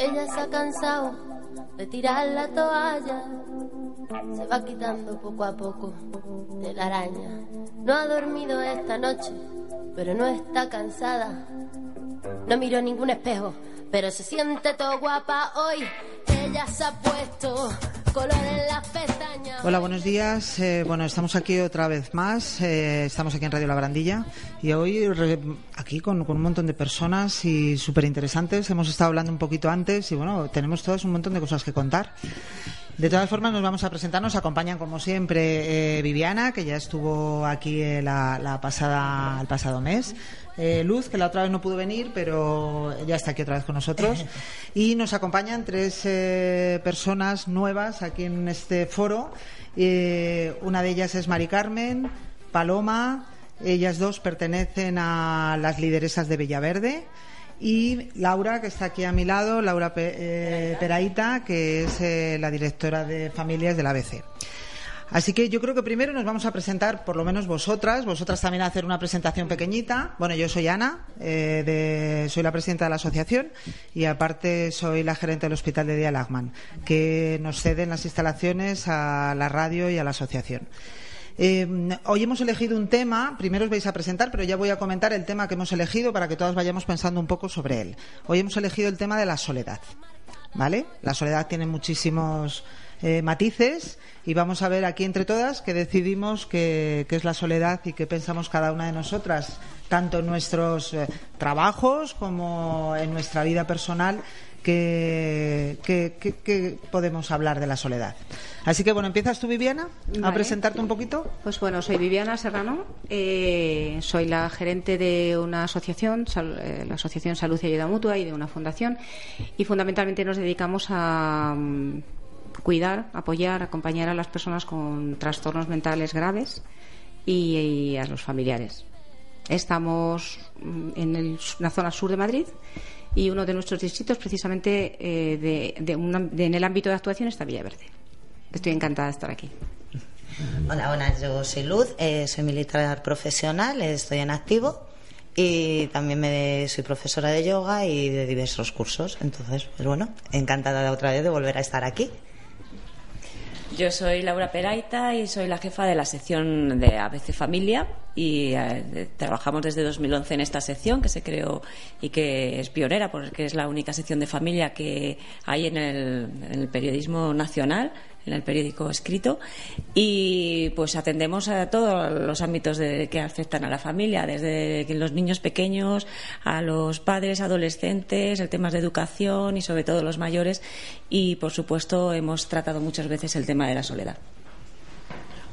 Ella se ha cansado de tirar la toalla. Se va quitando poco a poco de la araña. No ha dormido esta noche, pero no está cansada. No miró ningún espejo, pero se siente todo guapa hoy. Ella se ha puesto Hola, buenos días. Eh, bueno, estamos aquí otra vez más. Eh, estamos aquí en Radio La Barandilla y hoy re- aquí con, con un montón de personas y súper interesantes. Hemos estado hablando un poquito antes y bueno, tenemos todas un montón de cosas que contar. De todas formas, nos vamos a presentar. Nos acompañan, como siempre, eh, Viviana, que ya estuvo aquí eh, la, pasada, el pasado mes. Eh, Luz, que la otra vez no pudo venir, pero ya está aquí otra vez con nosotros. Y nos acompañan tres personas nuevas aquí en este foro. Una de ellas es Mari Carmen, Paloma. Ellas dos pertenecen a las lideresas de Villaverde y Laura, que está aquí a mi lado, Laura Pe- eh, Peraíta, que es eh, la directora de familias del ABC. Así que yo creo que primero nos vamos a presentar, por lo menos vosotras, vosotras también a hacer una presentación pequeñita. Bueno, yo soy Ana, eh, de- soy la presidenta de la asociación y aparte soy la gerente del Hospital de Día Lagman, que nos ceden las instalaciones a la radio y a la asociación. Eh, hoy hemos elegido un tema, primero os vais a presentar, pero ya voy a comentar el tema que hemos elegido para que todas vayamos pensando un poco sobre él. Hoy hemos elegido el tema de la soledad. ¿Vale? La soledad tiene muchísimos eh, matices y vamos a ver aquí entre todas que decidimos qué qué es la soledad y qué pensamos cada una de nosotras, tanto en nuestros eh, trabajos como en nuestra vida personal, que, que- que- que podemos hablar de la soledad. Así que bueno, empiezas tú, Viviana, a Vale. presentarte un poquito. Pues bueno, soy Viviana Serrano, eh, soy la gerente de una asociación, sal- eh, la Asociación Salud y Ayuda Mutua y de una fundación y fundamentalmente nos dedicamos a mm, cuidar, apoyar, acompañar a las personas con trastornos mentales graves y, y a los familiares. Estamos mm, en el- la zona sur de Madrid y uno de nuestros distritos precisamente eh, de, de en el ámbito de actuación está Villaverde. Estoy encantada de estar aquí. Hola, buenas, yo soy Luz, eh, soy militar profesional, estoy en activo y también me soy profesora de yoga y de diversos cursos. Entonces, pues bueno, encantada otra vez de volver a estar aquí. Yo soy Laura Peraita y soy la jefa de la sección de ABC Familia y eh, trabajamos desde 2011 en esta sección que se creó y que es pionera porque es la única sección de familia que hay en el periodismo nacional en el periódico escrito y pues atendemos a todos los ámbitos de- que afectan a la familia, desde los niños pequeños a los padres, adolescentes, el temas de educación y sobre todo los mayores y por supuesto hemos tratado muchas veces el tema de la soledad.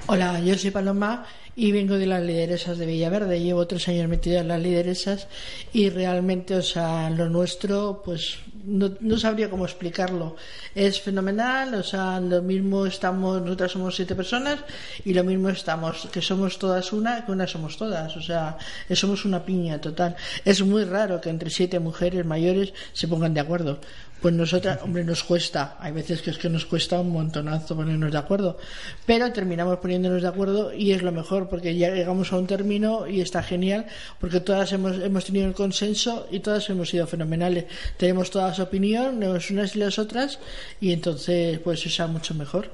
Hola, yo soy Paloma y vengo de las lideresas de Villaverde. Llevo tres años metida en las lideresas y realmente, o sea, lo nuestro, pues no, no sabría cómo explicarlo. Es fenomenal, o sea, lo mismo estamos, nosotras somos siete personas y lo mismo estamos, que somos todas una, que una somos todas, o sea, somos una piña total. Es muy raro que entre siete mujeres mayores se pongan de acuerdo. Pues nosotras, hombre, nos cuesta. Hay veces que es que nos cuesta un montonazo ponernos de acuerdo. Pero terminamos poniéndonos de acuerdo y es lo mejor porque ya llegamos a un término y está genial porque todas hemos, hemos tenido el consenso y todas hemos sido fenomenales. Tenemos todas opinión, unas y las otras y entonces pues eso es mucho mejor.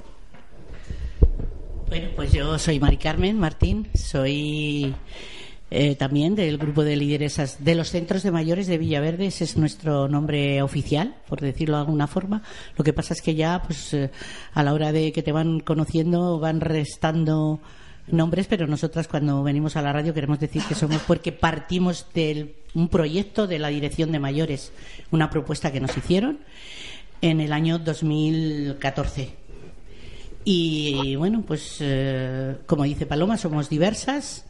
Bueno, pues yo soy Mari Carmen Martín, soy eh, también del grupo de lideresas de los centros de mayores de Villaverde, ese es nuestro nombre oficial, por decirlo de alguna forma. Lo que pasa es que ya, pues, eh, a la hora de que te van conociendo, van restando nombres, pero nosotras cuando venimos a la radio queremos decir que somos porque partimos de un proyecto de la Dirección de Mayores, una propuesta que nos hicieron en el año 2014. Y bueno, pues eh, como dice Paloma, somos diversas.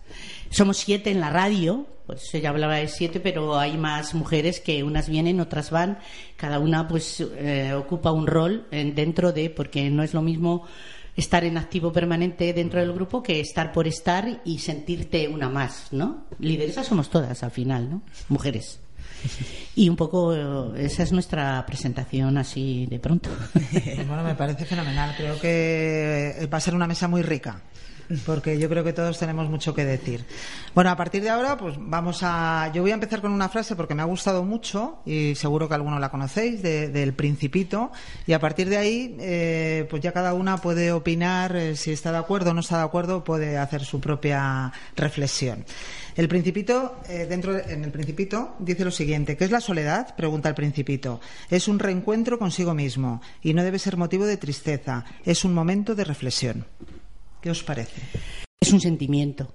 Somos siete en la radio, pues ella hablaba de siete, pero hay más mujeres que unas vienen, otras van. Cada una pues eh, ocupa un rol en- dentro de, porque no es lo mismo estar en activo permanente dentro del grupo que estar por estar y sentirte una más, ¿no? Lideresas somos todas al final, ¿no? Mujeres. Y un poco eh, esa es nuestra presentación así de pronto. Bueno, me parece fenomenal. Creo que va a ser una mesa muy rica. Porque yo creo que todos tenemos mucho que decir. Bueno, a partir de ahora, pues vamos a. Yo voy a empezar con una frase porque me ha gustado mucho y seguro que alguno la conocéis, del Principito. Y a partir de ahí, eh, pues ya cada una puede opinar eh, si está de acuerdo o no está de acuerdo, puede hacer su propia reflexión. El Principito, eh, dentro en el Principito, dice lo siguiente: ¿Qué es la soledad? Pregunta el Principito. Es un reencuentro consigo mismo y no debe ser motivo de tristeza. Es un momento de reflexión. ¿Qué os parece? Es un sentimiento.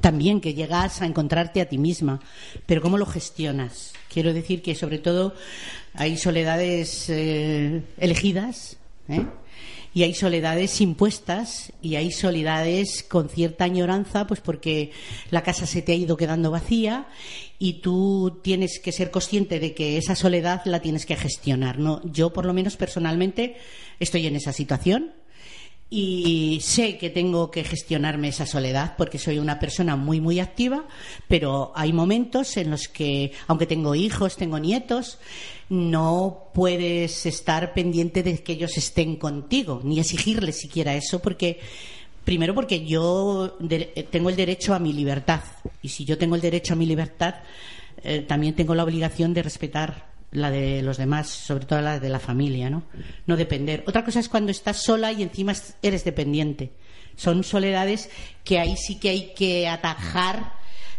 También que llegas a encontrarte a ti misma, pero ¿cómo lo gestionas? Quiero decir que sobre todo hay soledades eh, elegidas, ¿eh? y hay soledades impuestas y hay soledades con cierta añoranza, pues porque la casa se te ha ido quedando vacía y tú tienes que ser consciente de que esa soledad la tienes que gestionar. ¿no? Yo, por lo menos personalmente, estoy en esa situación y sé que tengo que gestionarme esa soledad porque soy una persona muy muy activa, pero hay momentos en los que aunque tengo hijos, tengo nietos, no puedes estar pendiente de que ellos estén contigo ni exigirles siquiera eso porque primero porque yo tengo el derecho a mi libertad y si yo tengo el derecho a mi libertad eh, también tengo la obligación de respetar la de los demás, sobre todo la de la familia, ¿no? No depender. Otra cosa es cuando estás sola y encima eres dependiente. Son soledades que ahí sí que hay que atajar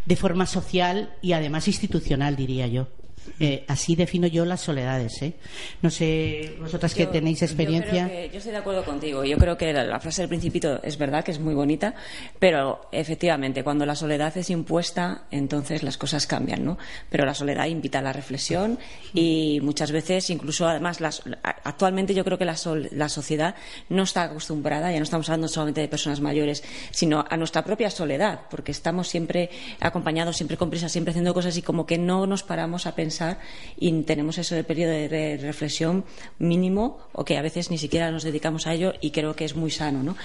de forma social y además institucional, diría yo. Eh, así defino yo las soledades. ¿eh? No sé, vosotras que tenéis experiencia. Yo, estoy de acuerdo contigo. Yo creo que la, frase del Principito es verdad que es muy bonita, pero efectivamente, cuando la soledad es impuesta, entonces las cosas cambian, ¿no? Pero la soledad invita a la reflexión y muchas veces, incluso además, actualmente yo creo que la, la sociedad no está acostumbrada, ya no estamos hablando solamente de personas mayores, sino a nuestra propia soledad, porque estamos siempre acompañados, siempre con prisa, siempre haciendo cosas y como que no nos paramos a pensar y tenemos ese periodo de reflexión mínimo o que a veces ni siquiera nos dedicamos a ello y creo que es muy sano. ¿no?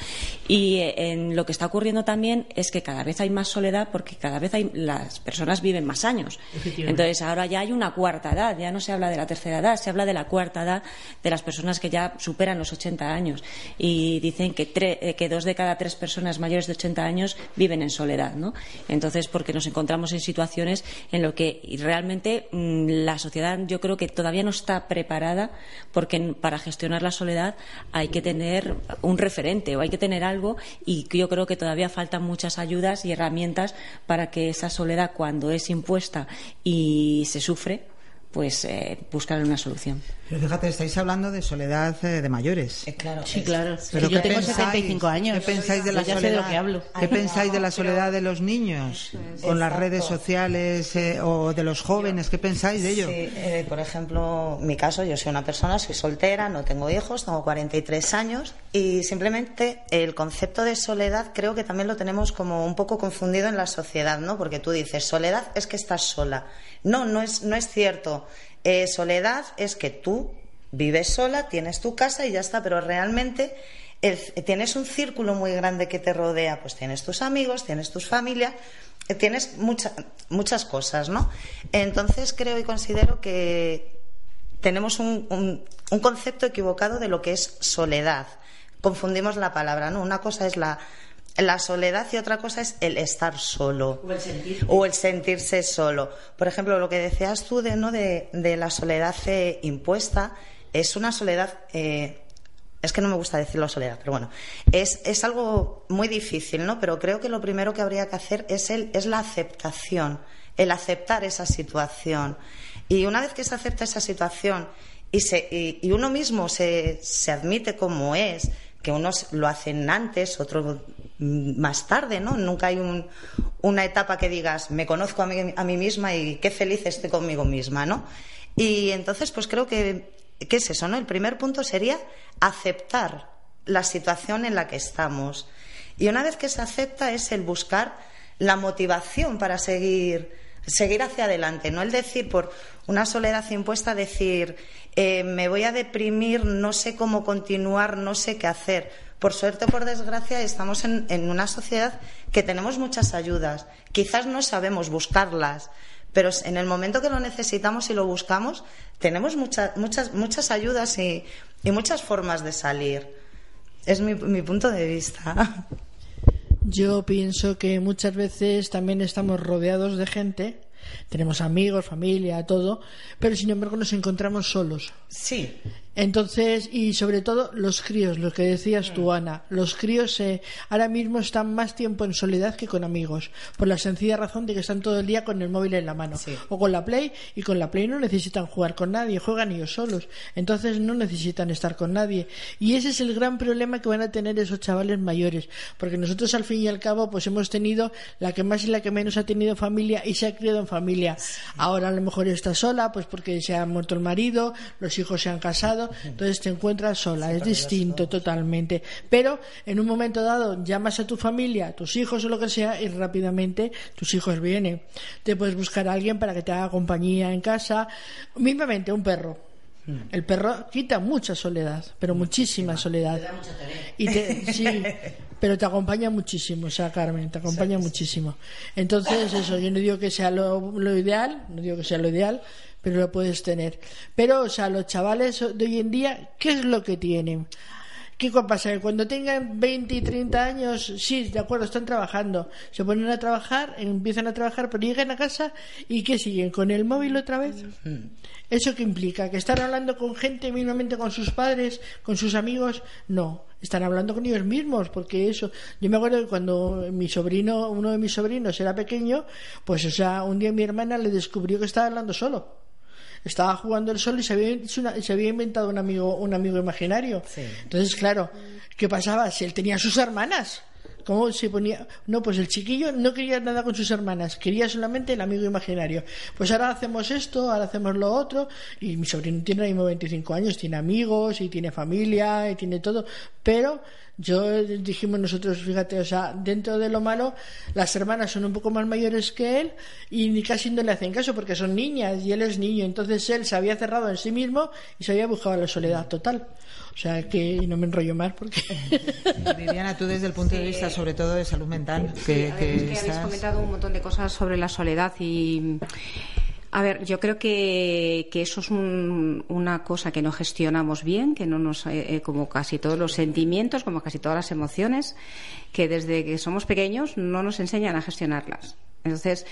Y eh, en lo que está ocurriendo también es que cada vez hay más soledad porque cada vez hay, las personas viven más años. Entonces ahora ya hay una cuarta edad, ya no se habla de la tercera edad, se habla de la cuarta edad de las personas que ya superan los 80 años y dicen que, eh, que dos de cada tres personas mayores de 80 años viven en soledad. ¿no? Entonces, porque nos encontramos en situaciones en lo que realmente mm, la sociedad yo creo que todavía no está preparada porque para gestionar la soledad hay que tener un referente o hay que tener algo y yo creo que todavía faltan muchas ayudas y herramientas para que esa soledad cuando es impuesta y se sufre pues eh, buscar una solución. Pero fíjate, estáis hablando de soledad eh, de mayores. Eh, claro, sí, claro. Pero yo tengo 75 años. ¿Qué pensáis de la soledad? que hablo. ¿Qué pensáis de la soledad de los niños con las redes sociales o de los jóvenes? ¿Qué pensáis de ello? Sí, por ejemplo, mi caso, yo soy una persona, soy soltera, no tengo hijos, tengo 43 años y simplemente el concepto de soledad creo que también lo tenemos como un poco confundido en la sociedad, ¿no? Porque tú dices, soledad es que estás sola. No, no es, no es cierto. Eh, soledad es que tú vives sola, tienes tu casa y ya está, pero realmente tienes un círculo muy grande que te rodea, pues tienes tus amigos, tienes tus familias, eh, tienes muchas cosas, ¿no? Entonces creo y considero que tenemos un, un, concepto equivocado de lo que es soledad. Confundimos la palabra, ¿no? Una cosa es la la soledad y otra cosa es el estar solo o el, sentirse solo. Por ejemplo, lo que decías tú de, ¿no? de, la soledad eh, impuesta es una soledad. Eh, es que no me gusta decirlo soledad, pero bueno, es, es, algo muy difícil, ¿no? Pero creo que lo primero que habría que hacer es, el, es la aceptación, el aceptar esa situación. Y una vez que se acepta esa situación y, se, y uno mismo se, se admite como es, que unos lo hacen antes, otros más tarde, ¿no? Nunca hay una etapa que digas, me conozco a mí, a misma y qué feliz estoy conmigo misma, ¿no? Y entonces, pues creo que, ¿qué es eso, no? El primer punto sería aceptar la situación en la que estamos. Y una vez que se acepta es el buscar la motivación para seguir, seguir hacia adelante, no el decir por una soledad impuesta, decir, eh, me voy a deprimir, no sé cómo continuar, no sé qué hacer. Por suerte o por desgracia estamos en, una sociedad que tenemos muchas ayudas. Quizás no sabemos buscarlas, pero en el momento que lo necesitamos y lo buscamos, tenemos muchas, muchas, muchas ayudas y, muchas formas de salir. Es mi, mi punto de vista. Yo pienso que muchas veces también estamos rodeados de gente, tenemos amigos, familia, todo, pero sin embargo nos encontramos solos. Sí. Entonces, y sobre todo los críos, lo que decías tú, Ana, los críos eh, ahora mismo están más tiempo en soledad que con amigos, por la sencilla razón de que están todo el día con el móvil en la mano Sí. o con la Play, y con la Play no necesitan jugar con nadie, juegan ellos solos, entonces no necesitan estar con nadie. Y ese es el gran problema que van a tener esos chavales mayores, porque nosotros al fin y al cabo pues hemos tenido la que más y la que menos ha tenido familia y se ha criado en familia. Ahora a lo mejor está sola, pues porque se ha muerto el marido, los hijos se han casado, entonces te encuentras sola, es distinto totalmente. Pero en un momento dado llamas a tu familia, a tus hijos o lo que sea, y rápidamente tus hijos vienen. Te puedes buscar a alguien para que te haga compañía en casa, mismamente un perro. El perro quita mucha soledad, pero muchísima soledad. Y te, sí, pero te acompaña muchísimo, o sea, Carmen, te acompaña muchísimo. Entonces, eso, yo no digo que sea lo, lo ideal, no digo que sea lo ideal, pero lo puedes tener. Pero, o sea, los chavales de hoy en día, ¿qué es lo que tienen? ¿Qué pasa? Que cuando tengan 20 y 30 años, sí, de acuerdo, están trabajando, se ponen a trabajar, empiezan a trabajar, pero llegan a casa y ¿qué siguen? ¿Con el móvil otra vez? ¿Eso qué implica? ¿Que están hablando con gente, mismamente con sus padres, con sus amigos? No, están hablando con ellos mismos, porque eso. Yo me acuerdo que cuando mi sobrino, uno de mis sobrinos era pequeño, pues, o sea, un día mi hermana le descubrió que estaba hablando solo. Estaba jugando el solo y se había, se había inventado un amigo, un amigo imaginario. Sí. Entonces, claro, ¿qué pasaba? Si él tenía sus hermanas. ¿Cómo se ponía? No, pues el chiquillo no quería nada con sus hermanas, quería solamente el amigo imaginario. Pues ahora hacemos esto, ahora hacemos lo otro, y mi sobrino tiene ahora mismo 25 años, tiene amigos y tiene familia y tiene todo, pero yo eh, dijimos nosotros, fíjate, o sea, dentro de lo malo, las hermanas son un poco más mayores que él y ni casi no le hacen caso porque son niñas y él es niño, entonces él se había cerrado en sí mismo y se había buscado la soledad total. O sea, que y no me enrollo más porque... Viviana, tú desde el punto de vista sobre todo de salud mental, que, A ver, que es que habéis estás- comentado un montón de cosas sobre la soledad y. A ver, yo creo que, eso es un- una cosa que no gestionamos bien, que no nos, eh, eh, como casi todos los sentimientos, como casi todas las emociones, que desde que somos pequeños no nos enseñan a gestionarlas. Entonces,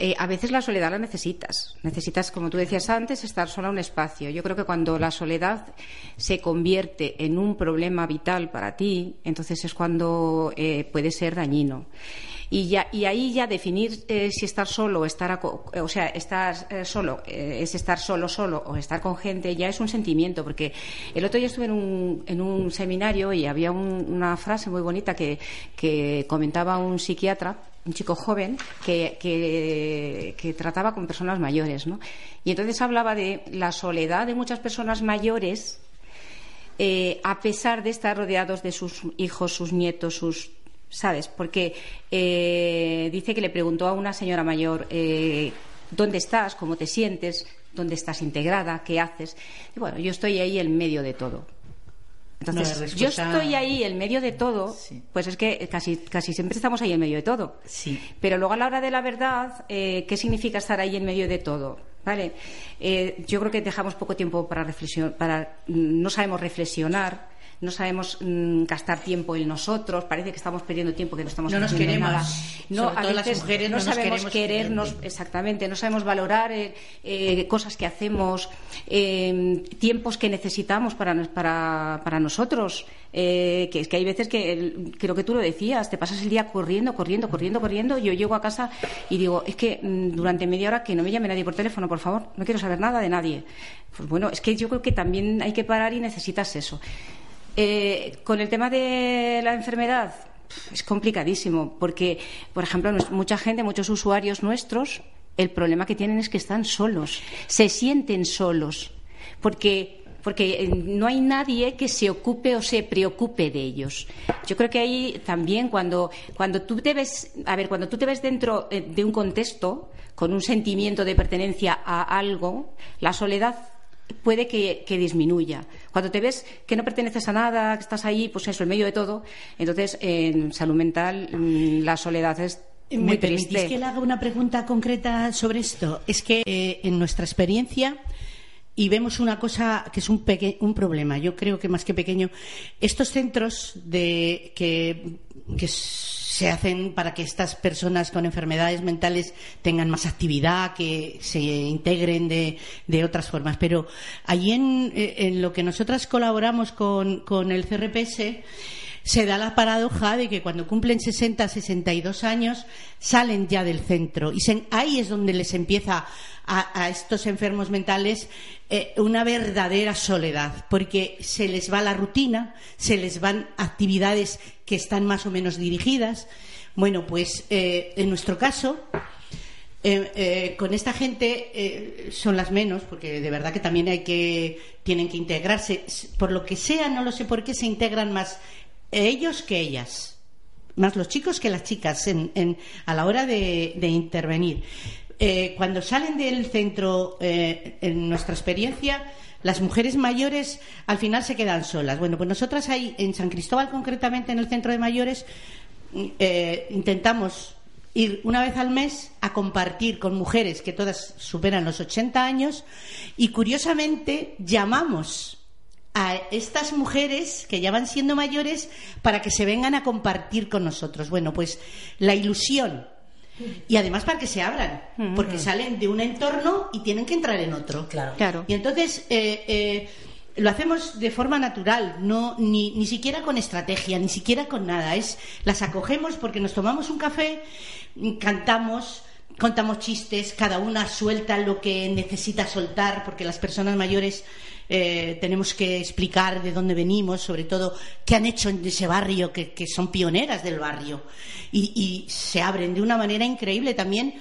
eh, a veces la soledad la necesitas. Necesitas, como tú decías antes, estar sola un espacio. Yo creo que cuando la soledad se convierte en un problema vital para ti, entonces es cuando eh, puede ser dañino. Y, ya, y ahí ya definir eh, si estar solo o estar, eh, o sea, estar eh, solo eh, es estar solo, solo o estar con gente ya es un sentimiento. Porque el otro día estuve en un, en un seminario y había un- una frase muy bonita que, que comentaba un psiquiatra un chico joven que, que, trataba con personas mayores, ¿no? Y entonces hablaba de la soledad de muchas personas mayores, a pesar de estar rodeados de sus hijos, sus nietos, sus ¿sabes? Porque eh, dice que le preguntó a una señora mayor eh, dónde estás, cómo te sientes, dónde estás integrada, qué haces. Y bueno, yo estoy ahí en medio de todo. Entonces, No, yo estoy ahí en medio de todo, Sí. pues es que casi, casi siempre estamos ahí en medio de todo. Sí. Pero luego a la hora de la verdad, eh, ¿qué significa estar ahí en medio de todo? ¿Vale? Eh, yo creo que dejamos poco tiempo para reflexión, para mm, no sabemos reflexionar, no sabemos mm, gastar tiempo en nosotros, parece que estamos perdiendo tiempo, que no estamos No nos queremos. nada. Sobre a todo las veces mujeres no, no sabemos querernos, exactamente, no sabemos valorar eh, eh, cosas que hacemos, eh, tiempos que necesitamos para, para, para nosotros. eh, que es que hay veces que, el- creo que tú lo decías, te pasas el día corriendo, corriendo, corriendo, corriendo. Yo llego a casa y digo, es que mm, durante media hora que no me llame nadie por teléfono, por favor, no quiero saber nada de nadie. Pues bueno, es que yo creo que también hay que parar y necesitas eso. Eh, con el tema de la enfermedad, es complicadísimo, porque, por ejemplo, mucha gente, muchos usuarios nuestros, el problema que tienen es que están solos, se sienten solos, porque porque eh, no hay nadie que se ocupe o se preocupe de ellos. Yo creo que ahí también cuando, cuando tú te ves, a ver, cuando tú te ves dentro eh, de un contexto con un sentimiento de pertenencia a algo, la soledad puede que, que disminuya. Cuando te ves que no perteneces a nada, que estás ahí, pues eso, en medio de todo, entonces en salud mental mm, la soledad es muy ¿Me permitís triste. que le haga una pregunta concreta sobre esto? Es que eh, en nuestra experiencia y vemos una cosa que es un, peque- un problema, yo creo que más que pequeño, estos centros de que que se hacen para que estas personas con enfermedades mentales tengan más actividad, que se integren de, de otras formas. Pero allí en, en, lo que nosotras colaboramos con, con el CRPS, se da la paradoja de que cuando cumplen 60, 62 años salen ya del centro y ahí es donde les empieza a, estos enfermos mentales eh, una verdadera soledad, porque se les va la rutina, se les van actividades que están más o menos dirigidas. Bueno, pues eh, en nuestro caso, eh, con esta gente son las menos, porque de verdad que también hay que tienen que integrarse. Por lo que sea, no lo sé por qué se integran más ellos que ellas, más los chicos que las chicas a la hora de, intervenir. Eh, cuando salen del centro, eh, en nuestra experiencia, las mujeres mayores al final se quedan solas. Bueno, pues nosotras ahí, en San Cristóbal concretamente, en el centro de mayores, eh, intentamos ir una vez al mes a compartir con mujeres que todas superan los 80 años y curiosamente llamamos a estas mujeres que ya van siendo mayores para que se vengan a compartir con nosotros. Bueno, pues la ilusión y además para que se abran, porque salen de un entorno y tienen que entrar en otro. Claro. Y entonces eh, eh, lo hacemos de forma natural, no ni, ni siquiera con estrategia, ni siquiera con nada. Es las acogemos porque nos tomamos un café, cantamos, contamos chistes, cada una suelta lo que necesita soltar, porque las personas mayores eh, tenemos que explicar de dónde venimos, sobre todo qué han hecho en ese barrio, que, son pioneras del barrio. Y, se abren de una manera increíble también.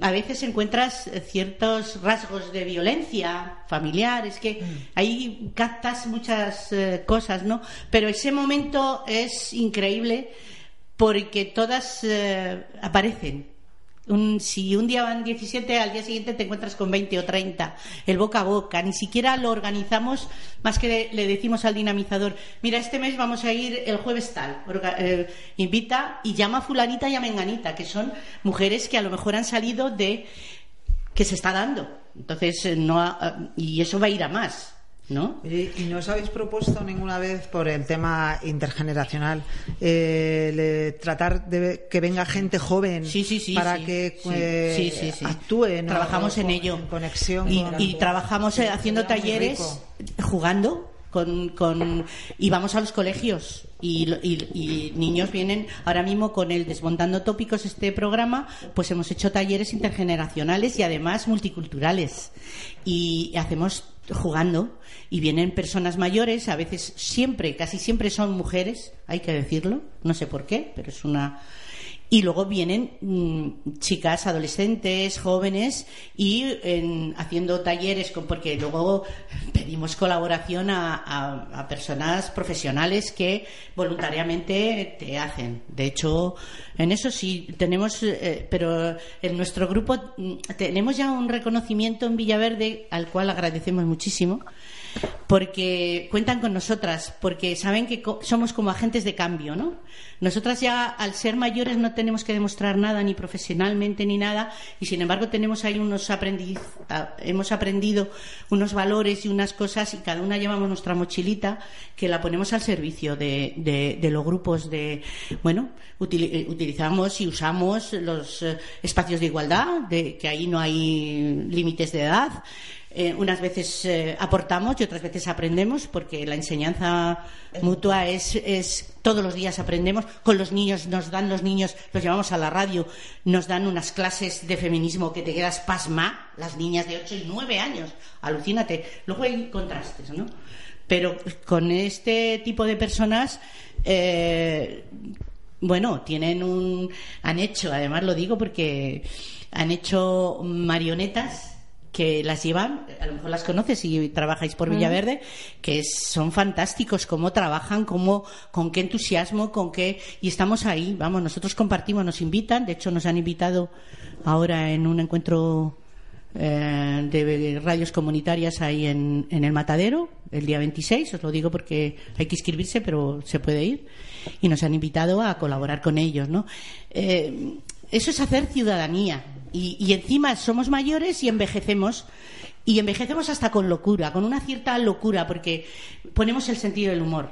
A veces encuentras ciertos rasgos de violencia familiar, es que mm. ahí captas muchas eh, cosas, ¿no? Pero ese momento es increíble porque todas eh, aparecen si un día van 17, al día siguiente te encuentras con 20 o 30, el boca a boca. Ni siquiera lo organizamos más que le, decimos al dinamizador, mira, este mes vamos a ir el jueves tal. Eh, invita y llama a fulanita y a menganita, que son mujeres que a lo mejor han salido de que se está dando. Entonces, eh, no y eso va a ir a más. ¿No? ¿Y, no os habéis propuesto ninguna vez por el tema intergeneracional eh, tratar de que venga gente joven para que eh, actúe? Trabajamos en ello. conexión. Y, trabajamos eh, haciendo talleres, jugando. Con, con, y vamos a los colegios y, y, niños vienen ahora mismo con el Desmontando Tópicos, este programa, pues hemos hecho talleres intergeneracionales y además multiculturales. Y hacemos jugando y vienen personas mayores, a veces siempre, casi siempre son mujeres, hay que decirlo, no sé por qué, pero es una y luego vienen mm, chicas, adolescentes, jóvenes y haciendo talleres, con, porque luego pedimos colaboración a, personas profesionales que voluntariamente te hacen. De hecho, en eso sí tenemos, eh, pero en nuestro grupo mm, tenemos ya un reconocimiento en Villaverde al cual agradecemos muchísimo porque cuentan con nosotras, porque saben que somos como agentes de cambio, ¿no? Nosotras ya al ser mayores no tenemos que demostrar nada ni profesionalmente ni nada y sin embargo tenemos ahí unos aprendiz, hemos aprendido unos valores y unas cosas y cada una llevamos nuestra mochilita que la ponemos al servicio de, los grupos de, bueno, eh, utilizamos y usamos los eh, espacios de igualdad, de que ahí no hay límites de edad. Eh, unas veces aportamos y otras veces aprendemos, porque la enseñanza mutua es, es, todos los días aprendemos. Con los niños, nos dan los niños, los llevamos a la radio, nos dan unas clases de feminismo que te quedas pasma, las niñas de 8 y 9 años, alucínate. Luego hay contrastes, ¿no? Pero con este tipo de personas, eh, bueno, tienen un. han hecho, además lo digo porque han hecho marionetas que las llevan, a lo mejor las conoces si trabajáis por Villaverde, que son fantásticos, cómo trabajan, cómo, con qué entusiasmo, con qué. Y estamos ahí, vamos, nosotros compartimos, nos invitan, de hecho nos han invitado ahora en un encuentro eh, de radios comunitarias ahí en, el Matadero, el día 26, os lo digo porque hay que inscribirse, pero se puede ir. Y nos han invitado a colaborar con ellos, ¿no? Eh, eso es hacer ciudadanía. Y, encima somos mayores y envejecemos. Y envejecemos hasta con locura, con una cierta locura, porque ponemos el sentido del humor.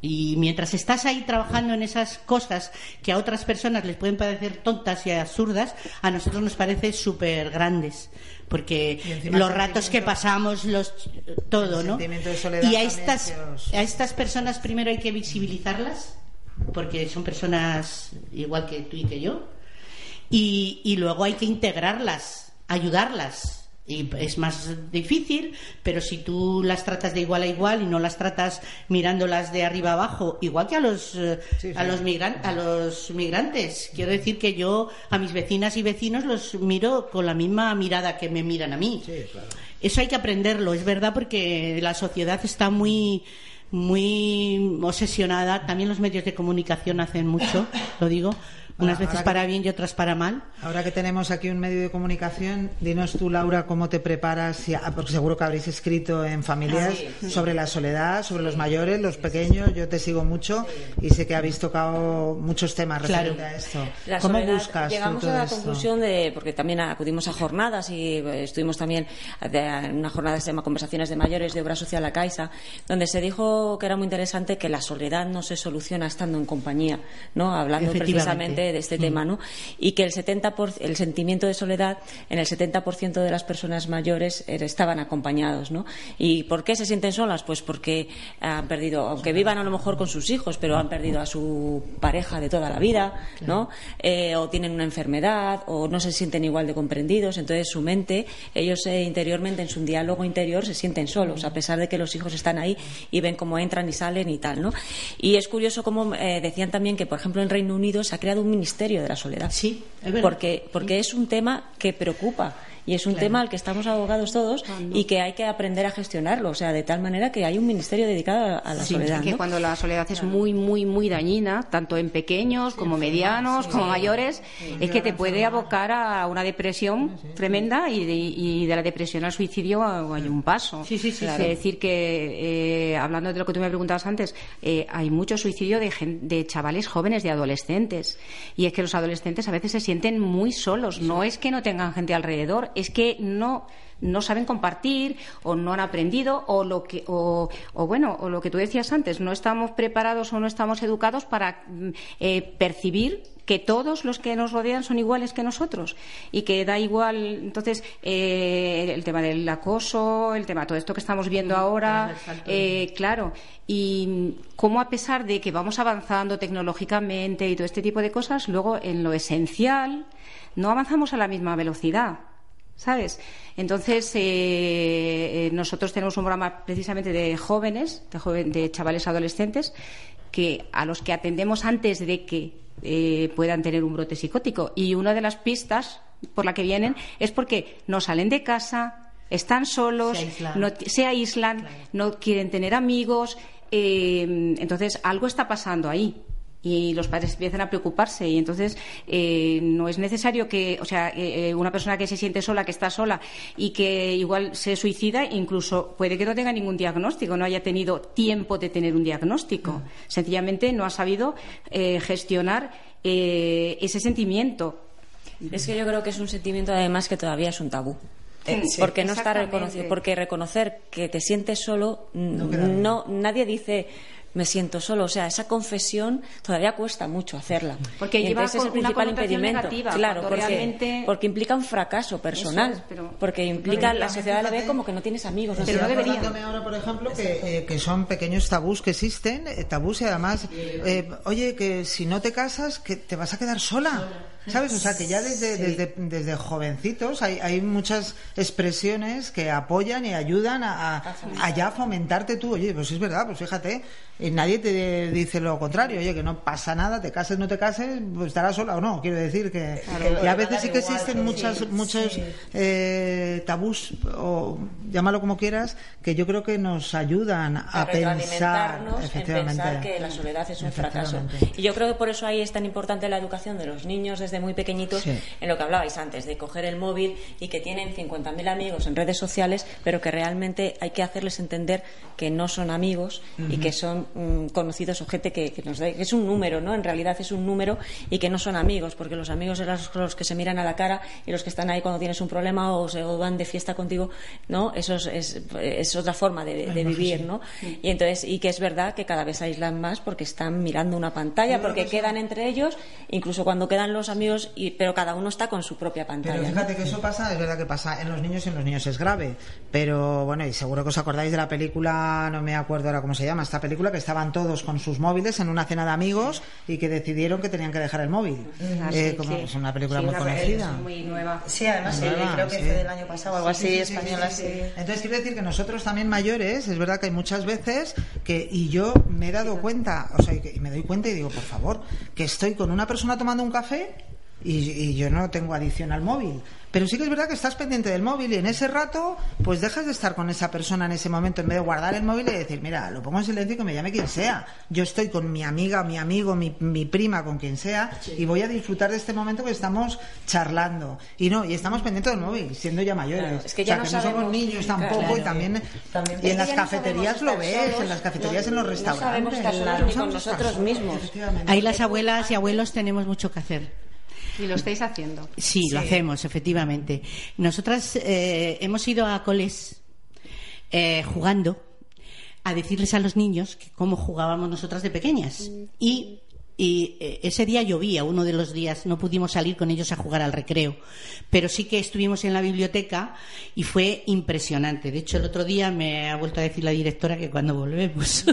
Y mientras estás ahí trabajando en esas cosas que a otras personas les pueden parecer tontas y absurdas, a nosotros nos parece súper grandes. Porque los ratos que pasamos, los todo, ¿no? Y a estas, a estas personas primero hay que visibilizarlas, porque son personas igual que tú y que yo. Y, y luego hay que integrarlas, ayudarlas. Y es más difícil, pero si tú las tratas de igual a igual y no las tratas mirándolas de arriba abajo, igual que a los eh, a los a los migrantes, quiero decir que yo a mis vecinas y vecinos los miro con la misma mirada que me miran a mí. Eso hay que aprenderlo, es verdad, porque la sociedad está muy muy obsesionada, también los medios de comunicación hacen mucho, lo digo, unas veces para bien y otras para mal. Ahora que tenemos aquí un medio de comunicación, dinos tú, Laura, cómo te preparas, porque seguro que habréis escrito en familias ah, sobre la soledad, sobre los mayores, los pequeños. Yo te sigo mucho y sé que habéis tocado muchos temas referentes a esto. ¿Cómo buscas? Llegamos a la conclusión de, porque también acudimos a jornadas y eh, estuvimos también en una jornada que se llama Conversaciones de Mayores de Obra Social La Caixa, donde se dijo que era muy interesante que la soledad no se soluciona estando en compañía, ¿no? Hablando precisamente de este tema, ¿no? Y que el 70 el sentimiento de soledad en el 70% de las personas mayores er, estaban acompañados, ¿no? ¿Y por qué se sienten solas? Pues porque han perdido, aunque vivan a lo mejor con sus hijos, pero han perdido a su pareja de toda la vida, ¿no? Eh, o tienen una enfermedad, o no se sienten igual de comprendidos, entonces su mente, ellos eh, interiormente, en su diálogo interior, se sienten solos, a pesar de que los hijos están ahí y ven cómo entran y salen y tal, ¿no? Y es curioso como eh, decían también que, por ejemplo, en Reino Unido se ha creado un ministerio de la soledad. Sí, es Porque, porque es un tema que preocupa y es un tema al que estamos abogados todos y que hay que aprender a gestionarlo, o sea, de tal manera que hay un ministerio dedicado a la soledad. que cuando la soledad es muy, muy, muy dañina, tanto en pequeños como medianos, como mayores, es que te puede abocar a una depresión tremenda y de, la depresión al suicidio hay un paso. Es decir, que eh, hablando de lo que tú me preguntabas antes, eh, hay mucho suicidio de, de chavales jóvenes, de adolescentes, y es que los adolescentes a veces se sienten muy solos, no es que no tengan gente alrededor, es que no no saben compartir o no han aprendido o lo que o, bueno o lo que tú decías antes no estamos preparados o no estamos educados para mm, eh, percibir que todos los que nos rodean son iguales que nosotros y que da igual entonces eh, el tema del acoso el tema todo esto que estamos viendo ahora eh, claro y cómo a pesar de que vamos avanzando tecnológicamente y todo este tipo de cosas luego en lo esencial no avanzamos a la misma velocidad ¿sabes? Entonces, eh, eh, nosotros tenemos un programa precisamente de jóvenes, de, de, chavales adolescentes, que a los que atendemos antes de que eh, puedan tener un brote psicótico. Y una de las pistas por la que vienen es porque no salen de casa, están solos, se aíslan, no, quieren tener amigos. entonces, algo está pasando ahí y los padres empiezan a preocuparse y entonces eh, no es necesario que, o sea, eh, eh, una persona que se siente sola, que está sola y que igual se suicida, incluso puede que no tenga ningún diagnóstico, no haya tenido tiempo de tener un diagnóstico, sencillamente no ha sabido gestionar ese sentimiento. Es que yo creo que es un sentimiento además que todavía es un tabú. porque no está reconocido, porque reconocer que te sientes solo, no nadie dice me siento solo. O sea, esa confesión todavía cuesta mucho hacerla. Porque lleva es el principal impedimento. claro, porque, porque, implica un fracaso personal. porque implica la sociedad la ve como que no tienes amigos. pero no debería. ahora, por ejemplo, que, eh, que, son pequeños tabús que existen, eh, tabús y además, eh, oye, que si no te casas, que te vas a quedar sola. ¿Sabes? O sea, que ya desde, desde, desde, jovencitos hay, hay, muchas expresiones que apoyan y ayudan a, a, ya fomentarte tú. Oye, pues es verdad, pues fíjate, y nadie te dice lo contrario, oye, que no pasa nada, te cases, no te cases, pues estarás sola o no. Quiero decir que, y a veces sí que existen muchas, muchos eh, tabús, o llámalo como quieras, que yo creo que nos ayudan a, pensar, efectivamente, en pensar que la soledad es un fracaso. Y yo creo que por eso ahí es tan importante la educación de los niños desde desde muy pequeñitos en lo que hablabais antes, de coger el móvil y que tienen 50.000 amigos en redes sociales, pero que realmente hay que hacerles entender que no son amigos y que son mm, conocidos o gente que, nos da, que es un número, ¿no? En realidad es un número y que no son amigos, porque los amigos son los, que se miran a la cara y los que están ahí cuando tienes un problema o se van de fiesta contigo, ¿no? Eso es, es, otra forma de, vivir, ¿no? Y entonces, y que es verdad que cada vez se aíslan más porque están mirando una pantalla, porque quedan entre ellos, incluso cuando quedan los amigos, y, pero cada uno está con su propia pantalla. Pero fíjate que eso pasa, es verdad que pasa en los niños y en los niños es grave, pero bueno, y seguro que os acordáis de la película, no me acuerdo ahora cómo se llama, esta película que estaban todos con sus móviles en una cena de amigos y que decidieron que tenían que dejar el móvil. Ah, eh, como, Es una película muy conocida. Muy nueva. Sí, además creo que fue del año pasado, algo así, española. Entonces quiero decir que nosotros también mayores, es verdad que hay muchas veces que, y yo me he dado cuenta, o sea, y me doy cuenta y digo, por favor, que estoy con una persona tomando un café y, y yo no tengo adicción al móvil pero sí que es verdad que estás pendiente del móvil y en ese rato, pues dejas de estar con esa persona en ese momento en vez de guardar el móvil y decir, mira, lo pongo en silencio y que me llame quien sea. Yo estoy con mi amiga, mi amigo, mi, mi prima, con quien sea, y voy a disfrutar de este momento que estamos charlando. Y no, y estamos pendientes del móvil, siendo ya mayores. es que ya no, somos niños tampoco y también, y en las cafeterías lo ves, en las cafeterías, en los restaurantes. No con nosotros mismos. Ahí las abuelas y abuelos tenemos mucho que hacer. Y lo estáis haciendo. Sí, lo hacemos, efectivamente. Nosotras eh, hemos ido a coles eh, jugando a decirles a los niños cómo jugábamos nosotras de pequeñas. Y, eh, ese día llovía, uno de los días, no pudimos salir con ellos a jugar al recreo, pero sí que estuvimos en la biblioteca y fue impresionante. De hecho, el otro día me ha vuelto a decir la directora que cuando volvemos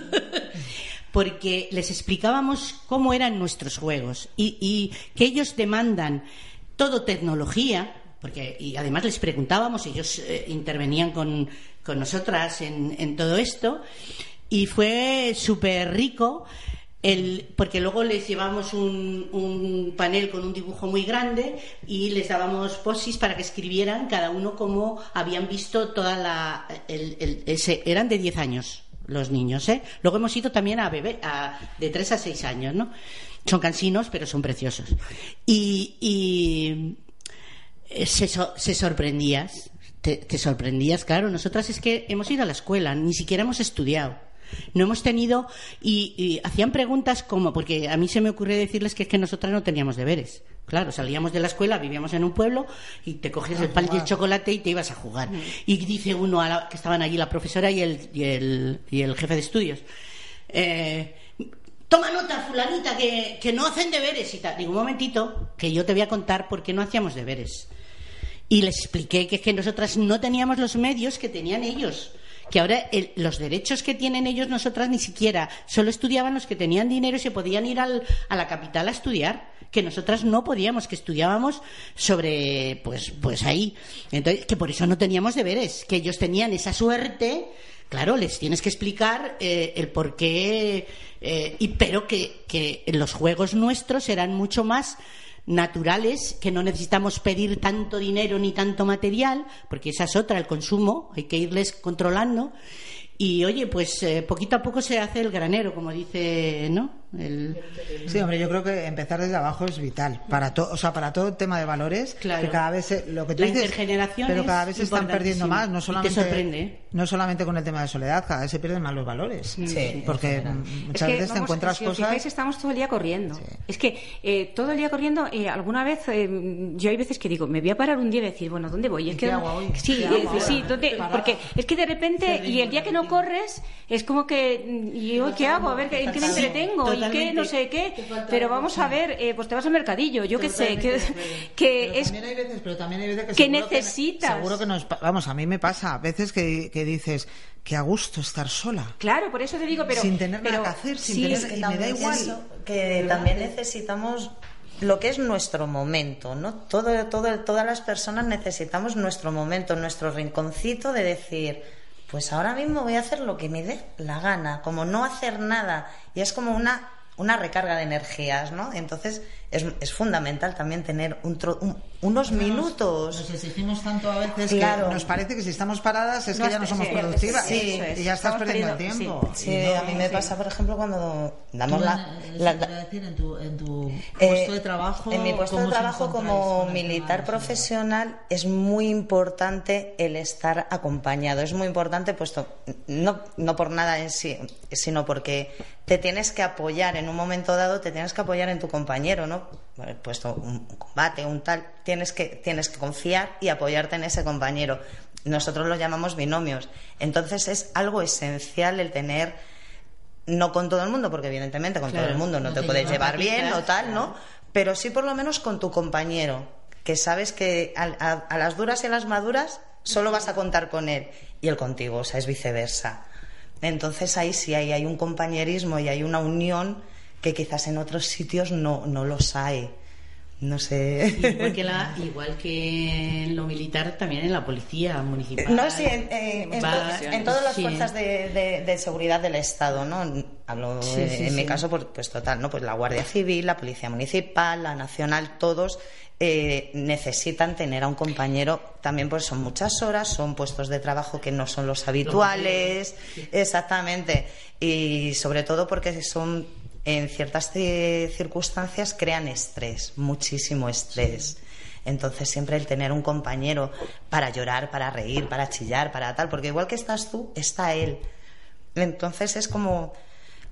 porque les explicábamos cómo eran nuestros juegos y, que ellos demandan todo tecnología, porque y además les preguntábamos, ellos eh, intervenían con, nosotras en, todo esto, y fue súper rico. El, porque luego les llevamos un, panel con un dibujo muy grande y les dábamos posis para que escribieran cada uno cómo habían visto toda la. ese, eran de 10 años los niños, ¿eh? Luego hemos ido también a bebé, de 3 a 6 años, ¿no? Son cansinos, pero son preciosos. Y, eh, se, sorprendías, te, sorprendías, claro. Nosotras es que hemos ido a la escuela, ni siquiera hemos estudiado. No hemos tenido. Y, hacían preguntas como. Porque a mí se me ocurrió decirles que es que nosotras no teníamos deberes. Claro, salíamos de la escuela, vivíamos en un pueblo y te cogías el pan y el chocolate y te ibas a jugar. Y dice uno a que estaban allí la profesora y el, y el, y el jefe de estudios. Eh, toma nota, fulanita, que, que no hacen deberes y tal. Digo, un momentito, que yo te voy a contar por qué no hacíamos deberes. Y les expliqué que es que nosotras no teníamos los medios que tenían ellos que ahora los derechos que tienen ellos nosotras ni siquiera, solo estudiaban los que tenían dinero y se podían ir al, a la capital a estudiar que nosotras no podíamos, que estudiábamos sobre, pues, pues ahí. Entonces, que por eso no teníamos deberes, que ellos tenían esa suerte. Claro, les tienes que explicar eh, el por qué, eh, y, pero que, que los juegos nuestros eran mucho más naturales, que no necesitamos pedir tanto dinero ni tanto material, porque esa es otra, el consumo, hay que irles controlando. Y oye, pues eh, poquito a poco se hace el granero, como dice, ¿no? Sí, hombre, yo creo que empezar desde abajo es vital. Para todo, o sea, para todo el tema de valores, que cada vez lo que tú dices, pero cada vez se están perdiendo más, no solamente ¿eh? no solamente con el tema de soledad, cada vez se pierden más los valores, sí, porque muchas veces te encuentras si cosas. estamos todo el día corriendo. Es que eh, todo el día corriendo, eh, alguna vez yo hay veces que digo, me voy a parar un día y decir, bueno, ¿dónde voy? Es que sí, sí, porque es que de repente y el día que no corres es como que y yo qué hago, a ver, ¿en qué me entretengo? Y qué, no sé qué. Pero vamos a ver, eh, pues te vas al mercadillo, yo qué sé, que, que es. También hay veces, pero también hay veces que, que necesitas. seguro que nos. Vamos, a mí me pasa a veces que, que dices que a gusto estar sola. Claro, por eso te digo, pero. Sin tener nada que hacer, sin tener. y me da igual. que también necesitamos lo que es nuestro momento, ¿no? Todo, todo, todas las personas necesitamos nuestro momento, nuestro rinconcito de decir, pues ahora mismo voy a hacer lo que me dé la gana, como no hacer nada. Y es como una, una recarga de energías, ¿no? Entonces es, es fundamental también tener un, unos minutos. Nos exigimos tanto a veces Claro. que nos parece que si estamos paradas es que ya no somos sí, productivas sí, eso es. y ya estás perdiendo el tiempo. Sí, no- a mí me pasa, por ejemplo, cuando damos la, la- eso te iba a decir, en tu, en tu Eh, puesto de trabajo. En mi puesto ¿cómo de trabajo como militar la profesional es muy importante el estar acompañado. Es muy importante, puesto no, no por nada en sí, sino porque te tienes que apoyar en un momento dado, te tienes que apoyar en tu compañero, ¿no? Puesto un combate, un tal, tienes que, tienes que confiar y apoyarte en ese compañero. Nosotros lo llamamos binomios. Entonces es algo esencial el tener no con todo el mundo, porque evidentemente con Claro, todo el mundo no, no te, te puedes llevar bien o tal, ¿no? Pero sí por lo menos con tu compañero, que sabes que a, a- a las duras y a las maduras solo vas a contar con él y él contigo, o sea, es viceversa. Entonces ahí sí hay, hay un compañerismo y hay una unión que quizás en otros sitios no, no los hay. No sé. Igual que, la, igual que en lo militar, también en la policía municipal. No, sí, en, en- en Va- to- en todas las sí. fuerzas de, de- de seguridad del Estado, ¿no? Hablo Sí, sí, en mi caso, pues, pues total, ¿no? Pues la Guardia Civil, la Policía Municipal, la Nacional, todos eh, necesitan tener a un compañero. También, pues son muchas horas, son puestos de trabajo que no son los habituales, exactamente. Y sobre todo porque son en ciertas ci- circunstancias crean estrés, muchísimo estrés. Entonces siempre el tener un compañero para llorar, para reír, para chillar, para tal, porque igual que estás tú, está él. Entonces es como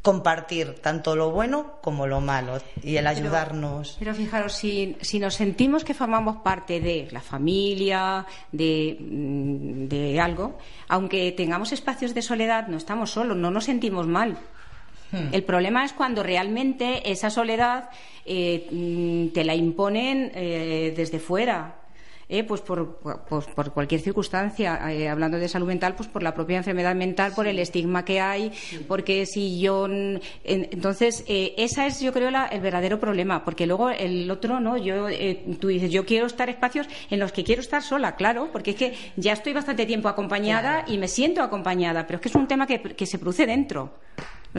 compartir tanto lo bueno como lo malo y el ayudarnos. Pero fijaros, si, si nos sentimos que formamos parte de la familia, de, mm, de algo, aunque tengamos espacios de soledad, no estamos solos, no nos sentimos mal. El problema es cuando realmente esa soledad eh, mm, te la imponen eh, desde fuera. eh, pues por, por- por cualquier circunstancia, eh, hablando de salud mental, pues por la propia enfermedad mental, por el estigma que hay, porque si yo. en- entonces, eh, esa es, yo creo, la- el verdadero problema, porque luego el otro, ¿no? Yo, eh, tú dices, yo quiero estar espacios en los que quiero estar sola, claro, porque es que ya estoy bastante tiempo acompañada y me siento acompañada, pero es que es un tema que, que se produce dentro.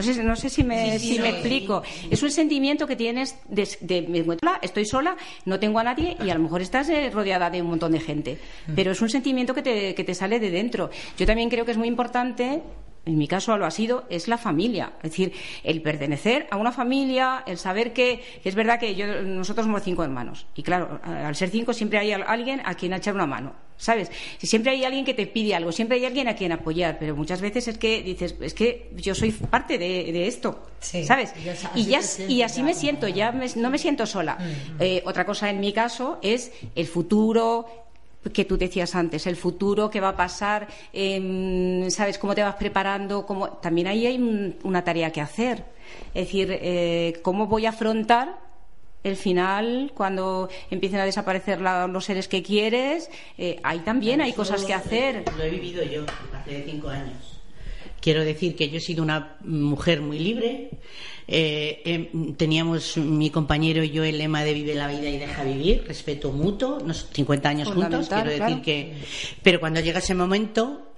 No sé, no sé si me, Sí, sí, si no, me sí. explico. Es un sentimiento que tienes de, de- me encuentro sola, estoy sola, no tengo a nadie y a lo mejor estás eh, rodeada de un montón de gente. Pero es un sentimiento que te, que te sale de dentro. Yo también creo que es muy importante. En mi caso lo ha sido, es la familia. Es decir, el pertenecer a una familia, el saber que, que es verdad que yo, nosotros somos cinco hermanos. Y claro, al ser cinco siempre hay al- alguien a quien echar una mano. ¿Sabes? Si siempre hay alguien que te pide algo, siempre hay alguien a quien apoyar, pero muchas veces es que dices, es que yo soy parte de, de esto, Sí. ¿sabes? Y ya sa- Y, así ya, y así ya me siento, ya me- no me siento sola. Eh, otra cosa en mi caso es el futuro que tú decías antes, el futuro que va a pasar, em, ¿sabes? Cómo te vas preparando, cómo... también ahí hay un- una tarea que hacer. Es decir, eh, cómo voy a afrontar el final, cuando empiecen a desaparecer la- los seres que quieres, eh, ahí también hay cosas que hacer. Lo he vivido yo hace cinco años. Quiero decir que yo he sido una mujer muy libre. Eh, em, teníamos mi compañero y yo el lema de vive la vida y deja vivir, respeto mutuo, nos 50 años juntos. Quiero decir claro. que, pero cuando llega ese momento,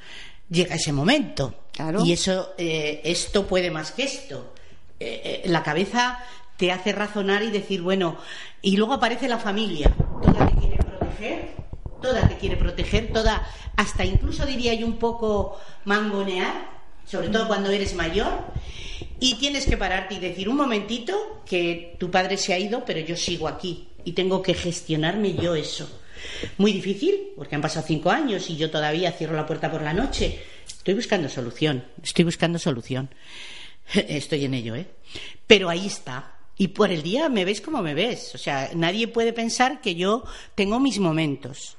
llega ese momento. Claro. Y eso, eh, esto puede más que esto. Eh, la cabeza te hace razonar y decir, bueno, y luego aparece la familia, toda te quiere proteger, toda te quiere proteger, toda, hasta incluso diría yo un poco mangonear, sobre todo cuando eres mayor, y tienes que pararte y decir un momentito que tu padre se ha ido, pero yo sigo aquí y tengo que gestionarme yo eso. Muy difícil, porque han pasado cinco años y yo todavía cierro la puerta por la noche. Estoy buscando solución, estoy buscando solución. Estoy en ello, ¿eh? Pero ahí está. Y por el día me ves como me ves. O sea, nadie puede pensar que yo tengo mis momentos.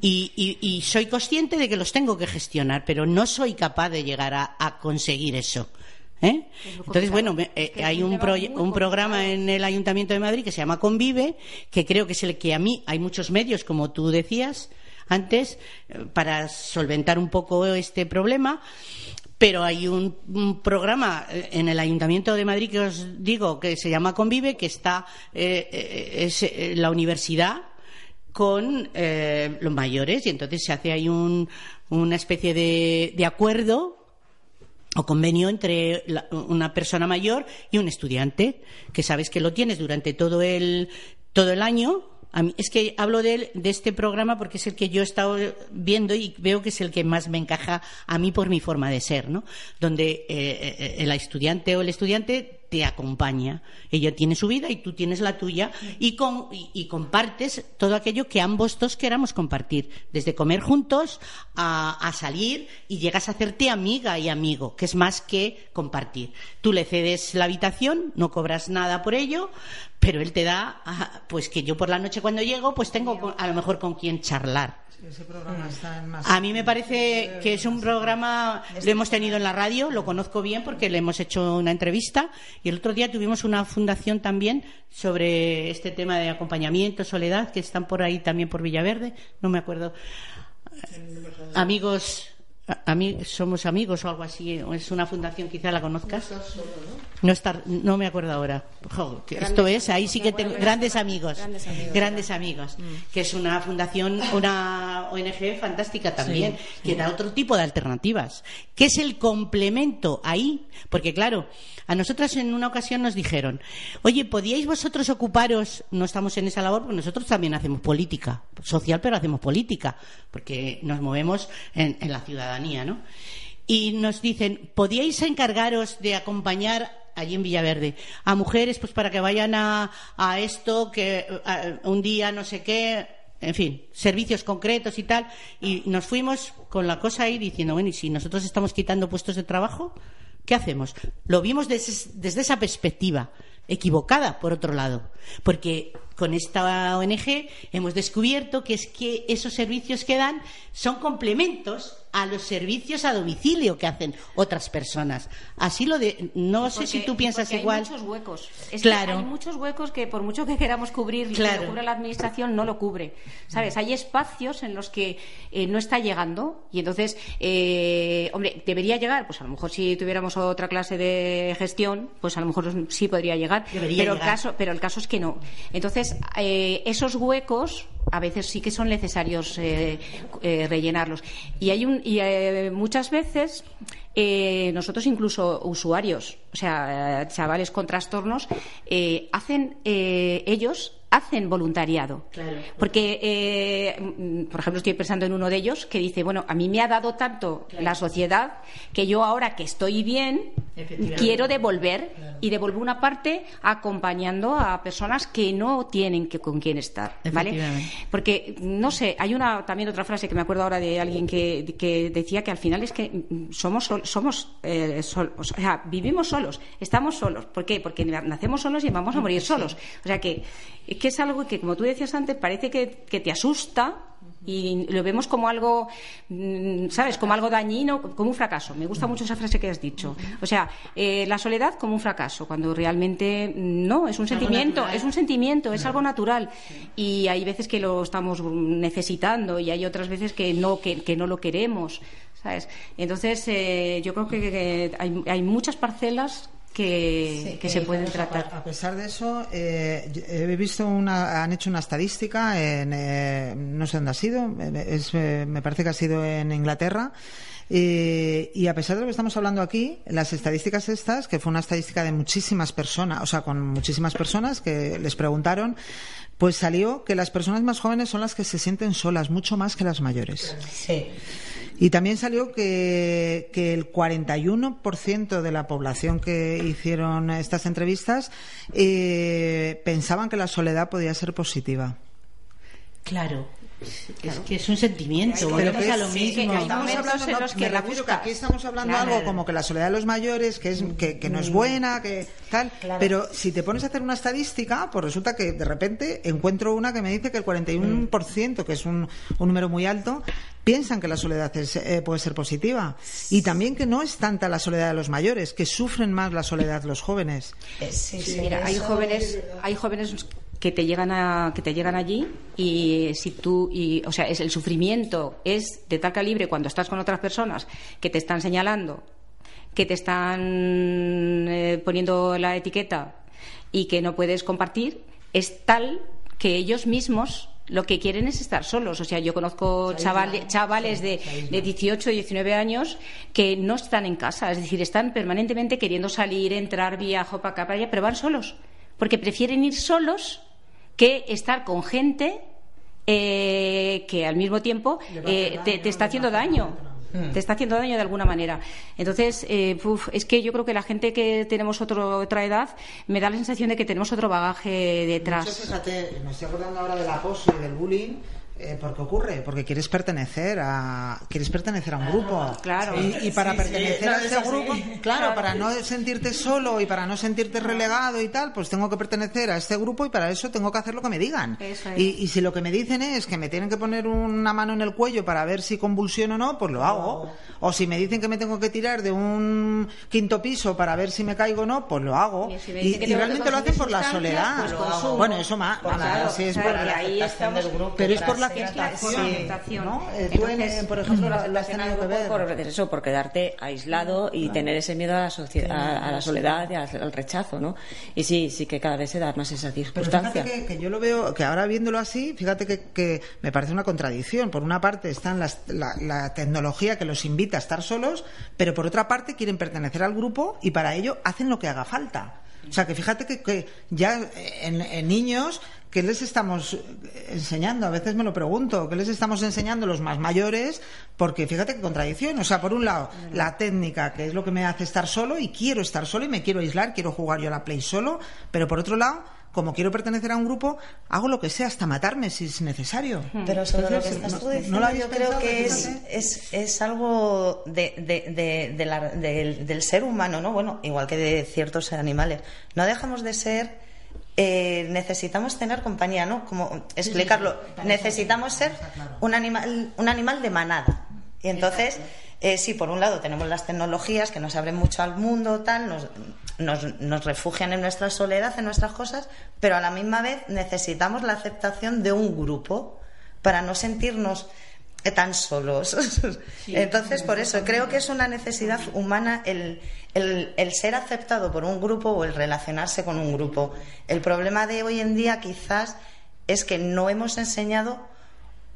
Y, y- y soy consciente de que los tengo que gestionar, pero no soy capaz de llegar a, a conseguir eso. ¿eh? Entonces, bueno, me- eh, hay un muy un programa en el Ayuntamiento de Madrid que se llama Convive, que creo que es el que a mí hay muchos medios, como tú decías antes, eh, para solventar un poco este problema. Pero hay un, un programa eh, en el Ayuntamiento de Madrid que os digo que se llama Convive, que está eh, eh, es eh, la universidad con eh, los mayores. Y entonces se hace ahí un- una especie de, acuerdo o convenio entre una persona mayor y un estudiante que sabes que lo tienes durante todo el todo el año A es que hablo de, de este programa porque es el que yo he estado viendo y veo que es el que más me encaja a mí por mi forma de ser, ¿no? Donde eh, el estudiante o el estudiante te acompaña. Ella tiene su vida y tú tienes la tuya y, con, y, compartes todo aquello que ambos dos queramos compartir, desde comer juntos a, salir y llegas a hacerte amiga y amigo, que es más que compartir. Tú le cedes la habitación, no cobras nada por ello, pero él te da, ah, pues que yo por la noche cuando llego, pues tengo a lo mejor con quien charlar. A mí me parece que es un programa, lo hemos tenido en la radio, lo conozco bien porque le hemos hecho una entrevista y el otro día tuvimos una fundación también sobre este tema de acompañamiento, soledad, que están por ahí también por Villaverde, no me acuerdo. Amigos somos amigos o algo así, es una fundación, quizá la conozcas. No, estar, no me acuerdo ahora. esto es, ahí sí que tengo grandes amigos. Grandes amigos. Mm. Que es una fundación, una ONG fantástica también, que da otro tipo de alternativas. Que es el complemento ahí, porque claro, a nosotras en una ocasión nos dijeron, oye, ¿podíais vosotros ocuparos? No estamos en esa labor, porque nosotros también hacemos política social, pero hacemos política, porque nos movemos en, la Y nos dicen, ¿podíais encargaros de acompañar allí en Villaverde a mujeres pues para que vayan a, esto, que un día no sé qué, en fin, servicios concretos y tal, y nos fuimos con la cosa ahí diciendo, bueno, ¿y si nosotros estamos quitando puestos de trabajo? ¿Qué hacemos? Lo vimos desde, esa perspectiva, equivocada, por otro lado, porque con esta ONG hemos descubierto que es que esos servicios que dan son complementos a los servicios a domicilio que hacen otras personas. Así lo de. No sé si tú piensas igual. Hay muchos huecos. claro. hay muchos huecos que, por mucho que queramos cubrir, claro. que cubre la administración, no lo cubre. ¿Sabes? Hay espacios en los que eh, no está llegando y entonces, eh, hombre, debería llegar. Pues a lo mejor si tuviéramos otra clase de gestión, pues a lo mejor sí podría llegar. pero, El caso, pero el caso es que no. Entonces, eh, esos huecos a veces sí que son necesarios eh, eh, rellenarlos. Y, hay un, y eh, muchas veces nosotros incluso usuarios, o sea, chavales con trastornos, hacen ellos hacen voluntariado. Porque, eh, por ejemplo, estoy pensando en uno de ellos que dice, bueno, a mí me ha dado tanto la sociedad que yo ahora que estoy bien, quiero devolver y devolver una parte acompañando a personas que no tienen que, con quién estar. ¿vale? Porque, no sé, hay una también otra frase que me acuerdo ahora de alguien que, que decía que al final es que somos, somos eh, o sea, vivimos solos, estamos solos. ¿Por qué? Porque nacemos solos y vamos a morir solos. O sea que que es algo que, como tú decías antes, parece que, te asusta y lo vemos como algo, mm, ¿sabes? Como algo dañino, como un fracaso. Me gusta mucho esa frase que has dicho. O sea, eh, la soledad como un fracaso, cuando realmente mm, no, es un sentimiento, es un sentimiento, es algo natural. Y hay veces que lo estamos necesitando y hay otras veces que no, que, no lo queremos. ¿Sabes? Entonces, eh, yo creo que, hay, hay muchas parcelas que, se pueden tratar. A pesar de eso, eh, he visto una, han hecho una estadística en, eh, no sé dónde ha sido, es, eh, me parece que ha sido en Inglaterra. y a pesar de lo que estamos hablando aquí, las estadísticas estas, que fue una estadística de muchísimas personas, o sea, con muchísimas personas que les preguntaron, pues salió que las personas más jóvenes son las que se sienten solas, mucho más que las mayores. Sí. Y también salió que, que el 41% de la población que hicieron estas entrevistas eh, pensaban que la soledad podía ser positiva. Claro, es que es un sentimiento, volvemos a lo mismo. que aquí estamos hablando algo como que la soledad de los mayores, que, es, que, no es buena, que tal. Pero si te pones a hacer una estadística, pues resulta que de repente encuentro una que me dice que el 41%, que es un, un número muy alto, piensan que la soledad eh, puede ser positiva. Y también que no es tanta la soledad de los mayores, que sufren más la soledad los jóvenes. Mira, hay jóvenes, hay jóvenes que te llegan a que te llegan allí y si tú y o sea es el sufrimiento es de tal calibre cuando estás con otras personas que te están señalando que te están eh, poniendo la etiqueta y que no puedes compartir es tal que ellos mismos lo que quieren es estar solos. O sea, yo conozco chavales, chavales de, de 18, 19 años que no están en casa, es decir, están permanentemente queriendo salir, entrar, viajar para acá, para allá, pero van solos, porque prefieren ir solos que estar con gente eh, que al mismo tiempo eh, te, te está haciendo daño te está haciendo daño de alguna manera. Entonces, eh, uf, es que yo creo que la gente que tenemos otro, otra edad me da la sensación de que tenemos otro bagaje detrás. Mucho, fíjate, me estoy acordando ahora del acoso y del bullying. Eh, ¿Por qué ocurre? Porque quieres pertenecer a quieres pertenecer a un grupo. Claro. Y, y para Sí, pertenecer sí, a ese grupo, claro, para no sentirte solo y para no sentirte relegado y tal, pues tengo que pertenecer a este grupo y para eso tengo que hacer lo que me digan. Eso es. Y, y si lo que me dicen es que me tienen que poner una mano en el cuello para ver si convulsiono o no, pues lo hago. O si me dicen que me tengo que tirar de un quinto piso para ver si me caigo o no, pues lo hago. Y si realmente lo hacen por la soledad. pues consumo. Bueno, eso más. Pues claro, si es por- aceptación del grupo, pero es por la aceptación. ¿no? Eh, tú, en- por ejemplo, la, la has tenido que ver. por eso, por quedarte aislado y tener ese miedo a la, socie- a, a la soledad y al, al rechazo, ¿no? Y sí, sí que cada vez se da más esa Pero circunstancia. fíjate que, que yo lo veo, que ahora viéndolo así, fíjate que, que me parece una contradicción. Por una parte están las- la, la tecnología que los invita a estar solos, pero por otra parte quieren pertenecer al grupo y para ello hacen lo que haga falta. O sea, que fíjate que, que ya en, en niños, ¿qué les estamos enseñando? A veces me lo pregunto, ¿qué les estamos enseñando los más mayores? Porque fíjate qué contradicción. O sea, por un lado, la técnica, que es lo que me hace estar solo y quiero estar solo y me quiero aislar, quiero jugar yo a la Play solo, pero por otro lado, como quiero pertenecer a un grupo, hago lo que sea, hasta matarme si es necesario. Pero sobre lo que estás no- tú no diciendo, yo creo que es, es, es algo de, de- de- de la- del, del ser humano, ¿no? Bueno, igual que de ciertos animales. No dejamos de ser. Eh, necesitamos tener compañía, ¿no? Como explicarlo. Necesitamos ser un animal, un animal de manada. Y entonces, eh, sí, por un lado tenemos las tecnologías que nos abren mucho al mundo, tal, nos, nos, nos refugian en nuestra soledad, en nuestras cosas, pero a la misma vez necesitamos la aceptación de un grupo para no sentirnos eh, tan solos. Entonces, por eso creo que es una necesidad humana el, el, el ser aceptado por un grupo o el relacionarse con un grupo. El problema de hoy en día quizás es que no hemos enseñado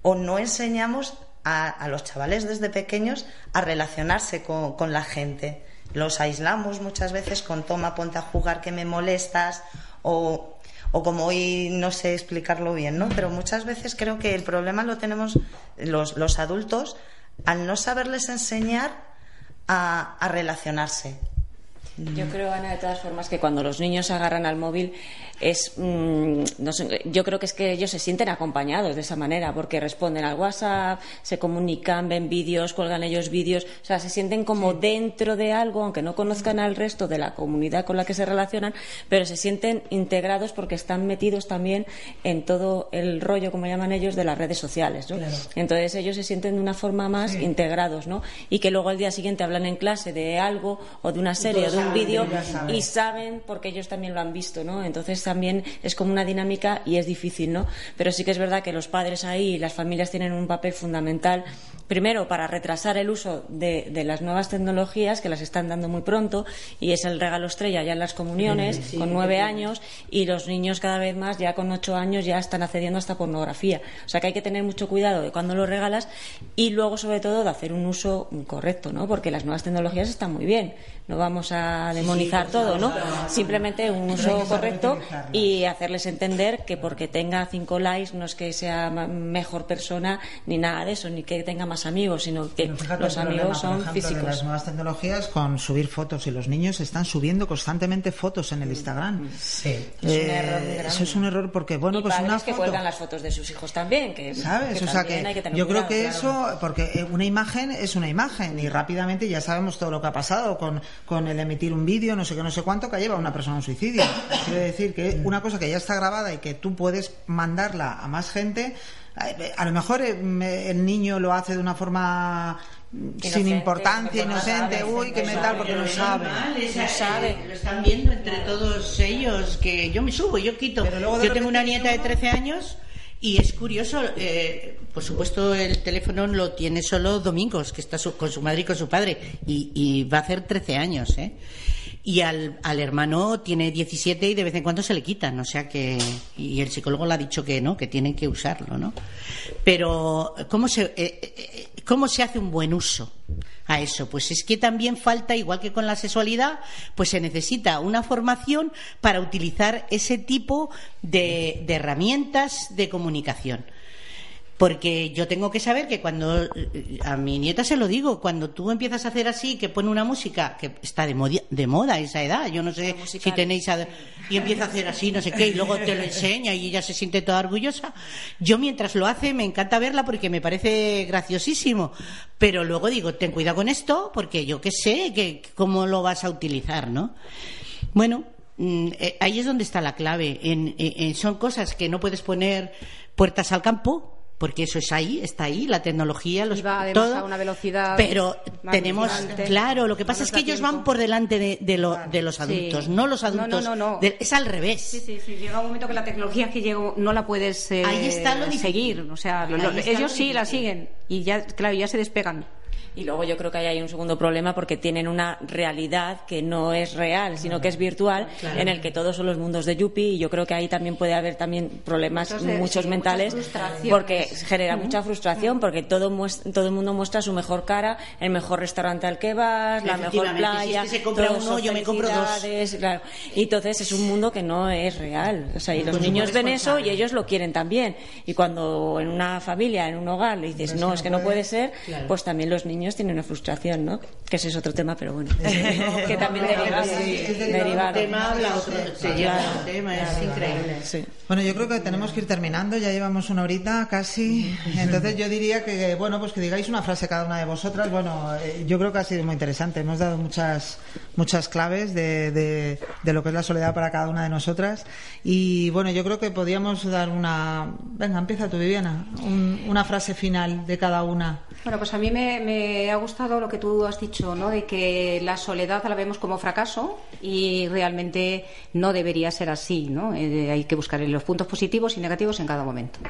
o no enseñamos a, a los chavales desde pequeños a relacionarse con, con la gente. Los aislamos muchas veces con toma, ponte a jugar que me molestas o, o como hoy no sé explicarlo bien, ¿no? Pero muchas veces creo que el problema lo tenemos los, los adultos al no saberles enseñar a, relacionarse. Yo creo, Ana, de todas formas, que cuando los niños agarran al móvil es, mm, no sé, yo creo que es que ellos se sienten acompañados de esa manera, porque responden al WhatsApp, se comunican, ven vídeos, cuelgan ellos vídeos, o sea, se sienten como dentro de algo, aunque no conozcan al resto de la comunidad con la que se relacionan, pero se sienten integrados porque están metidos también en todo el rollo, como llaman ellos, de las redes sociales, ¿no? Entonces ellos se sienten de una forma más integrados, ¿no? Y que luego al día siguiente hablan en clase de algo o de una serie o de un vídeo y saben porque ellos también lo han visto, ¿no? Entonces también es como una dinámica y es difícil, ¿no? Pero sí que es verdad que los padres ahí y las familias tienen un papel fundamental, primero para retrasar el uso de, de las nuevas tecnologías que las están dando muy pronto y es el regalo estrella ya en las comuniones con nueve años y los niños cada vez más ya con ocho años ya están accediendo hasta pornografía. O sea que hay que tener mucho cuidado de cuando lo regalas y luego sobre todo de hacer un uso correcto, ¿no? Porque las nuevas tecnologías están muy bien. No vamos a demonizar todo, ¿no? Simplemente un uso correcto y hacerles entender que porque tenga cinco likes no es que sea mejor persona ni nada de eso, ni que tenga más amigos, sino que fíjate los problema, amigos por son ejemplo, de físicos. las nuevas tecnologías con subir fotos y los niños están subiendo constantemente fotos en el Instagram. Sí. Es un Eh, error grande. eso es un error porque bueno y pues padres una que foto cuelgan las fotos de sus hijos también, que, ¿Sabes? que o sea también que, hay que tener yo creo cuidado, que claro. eso, porque eh, una imagen es una imagen y rápidamente ya sabemos todo lo que ha pasado con, con el emitir un vídeo, no sé qué, no sé cuánto, que ha llevado a una persona a un suicidio. Quiero decir que una cosa que ya está grabada y que tú puedes mandarla a más gente, a lo mejor eh, me- el niño lo hace de una forma mm, Inocente, sin importancia, inocente, sabe, uy, qué no metal, sabe, porque no sabe. normal, esa- No sabe. eh, Lo están viendo entre todos ellos, que yo me subo, yo quito. Pero luego Yo tengo una nieta de uno- 13 años y es curioso, eh, por supuesto el teléfono lo tiene solo Domingos, que está su- con su madre y con su padre, y, y va a hacer 13 años, ¿eh? Y al, al, hermano tiene 17 y de vez en cuando se le quitan, o sea que y el psicólogo le ha dicho que no, que tienen que usarlo, ¿no? Pero cómo se eh, eh, cómo se hace un buen uso a eso, pues es que también falta igual que con la sexualidad, pues se necesita una formación para utilizar ese tipo de herramientas de comunicación. Porque yo tengo que saber que cuando a mi nieta se lo digo, cuando tú empiezas a hacer así, que pone una música que está de, moda, de moda a esa edad, yo no sé si tenéis y empieza a hacer así, no sé qué, y luego te lo enseña y ella se siente toda orgullosa. Yo mientras lo hace me encanta verla porque me parece graciosísimo, pero luego digo, ten cuidado con esto porque yo qué sé, que cómo lo vas a utilizar, ¿no? Bueno, mm, eh, ahí es donde está la clave. en, son cosas que no puedes poner puertas al campo porque eso es ahí, está ahí, la tecnología, los, va todo, a una velocidad. Pero tenemos, claro, lo que pasa es que ellos van por delante de, de, lo, de los adultos, no los adultos. No, no, no, es al revés. Sí, sí, sí. Llega un momento que la tecnología que llegó no la puedes eh, ahí está lo seguir. O sea, lo, ellos sí la siguen y ya, claro, ya se despegan. Y luego yo creo que ahí hay un segundo problema porque tienen una realidad que no es real, sino que es virtual, en el que todos son los mundos de Yuppie y yo creo que ahí también puede haber también problemas muchos mentales porque genera mucha frustración porque todo todo el mundo muestra su mejor cara, el mejor restaurante al que vas, la mejor playa, si se compra uno, yo me compro dos. Claro. Y entonces es un mundo que no es real. O sea, y los niños ven eso y ellos lo quieren también. Y cuando en una familia, en un hogar, le dices, no, es que no puede ser, pues también los niños tiene una frustración, ¿no? Que ese es otro tema, pero bueno. que también deriva. derivado. tema habla otro, tema, es increíble. Bueno, yo creo que tenemos que ir terminando, ya llevamos una horita casi. Entonces yo diría que, bueno, pues que digáis una frase cada una de vosotras. Bueno, eh, yo creo que ha sido muy interesante. Hemos dado muchas, muchas claves de, de, de lo que es la soledad para cada una de nosotras. Y bueno, yo creo que podríamos dar una. Venga, empieza tú, Viviana. una frase final de cada una. Bueno, pues a mí me, ha gustado lo que tú has dicho, ¿no? De que la soledad la vemos como fracaso y realmente no debería ser así, ¿no? Eh, hay que buscar los puntos positivos y negativos en cada momento.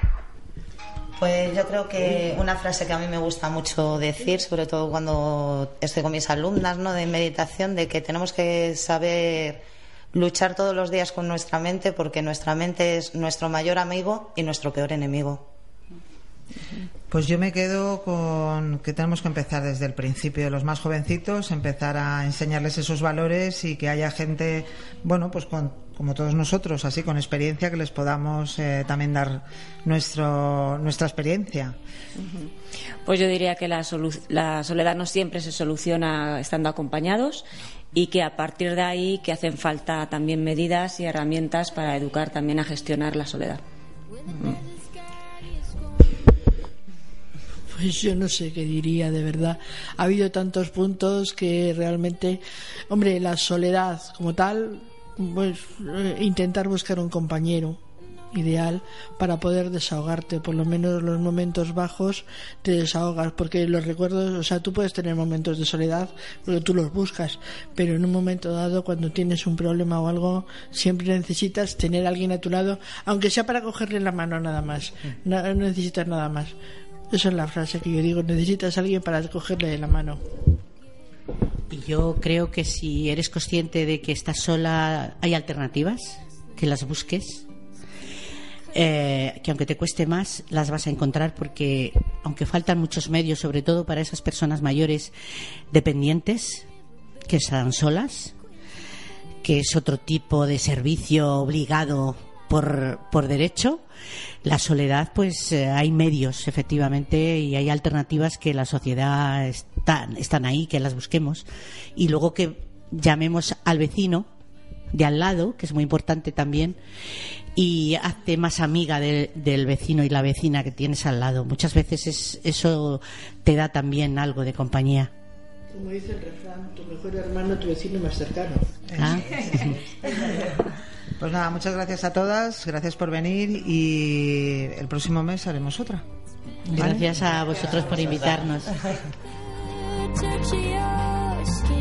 Pues yo creo que una frase que a mí me gusta mucho decir, sobre todo cuando estoy con mis alumnas, ¿no? De meditación, de que tenemos que saber luchar todos los días con nuestra mente porque nuestra mente es nuestro mayor amigo y nuestro peor enemigo. Pues yo me quedo con que tenemos que empezar desde el principio, los más jovencitos, empezar a enseñarles esos valores y que haya gente, bueno, pues como todos nosotros, así con experiencia, que les podamos eh, también dar nuestro, nuestra experiencia. Pues yo diría que la, la soledad no siempre se soluciona estando acompañados y que a partir de ahí que hacen falta también medidas y herramientas para educar también a gestionar la soledad. Pues yo no sé qué diría de verdad. Ha habido tantos puntos que realmente, hombre, la soledad como tal, pues eh, intentar buscar un compañero ideal para poder desahogarte, por lo menos los momentos bajos te desahogas, porque los recuerdos, o sea, tú puedes tener momentos de soledad, porque tú los buscas, pero en un momento dado, cuando tienes un problema o algo, siempre necesitas tener a alguien a tu lado, aunque sea para cogerle la mano nada más, no necesitas nada más. Esa es la frase que yo digo, necesitas a alguien para cogerle de la mano. Y yo creo que si eres consciente de que estás sola, hay alternativas, que las busques. Eh, que aunque te cueste más, las vas a encontrar porque, aunque faltan muchos medios, sobre todo para esas personas mayores dependientes que están solas, que es otro tipo de servicio obligado por, por derecho. La soledad, pues eh, hay medios, efectivamente, y hay alternativas que la sociedad están, están ahí, que las busquemos. Y luego que llamemos al vecino de al lado, que es muy importante también, y hazte más amiga del vecino y la vecina que tienes al lado. Muchas veces es, eso te da también algo de compañía. Como dice el refrán, tu mejor hermano, tu vecino más cercano. Ah. Pues nada, muchas gracias a todas, gracias por venir y el próximo mes haremos otra. Gracias a vosotros por invitarnos.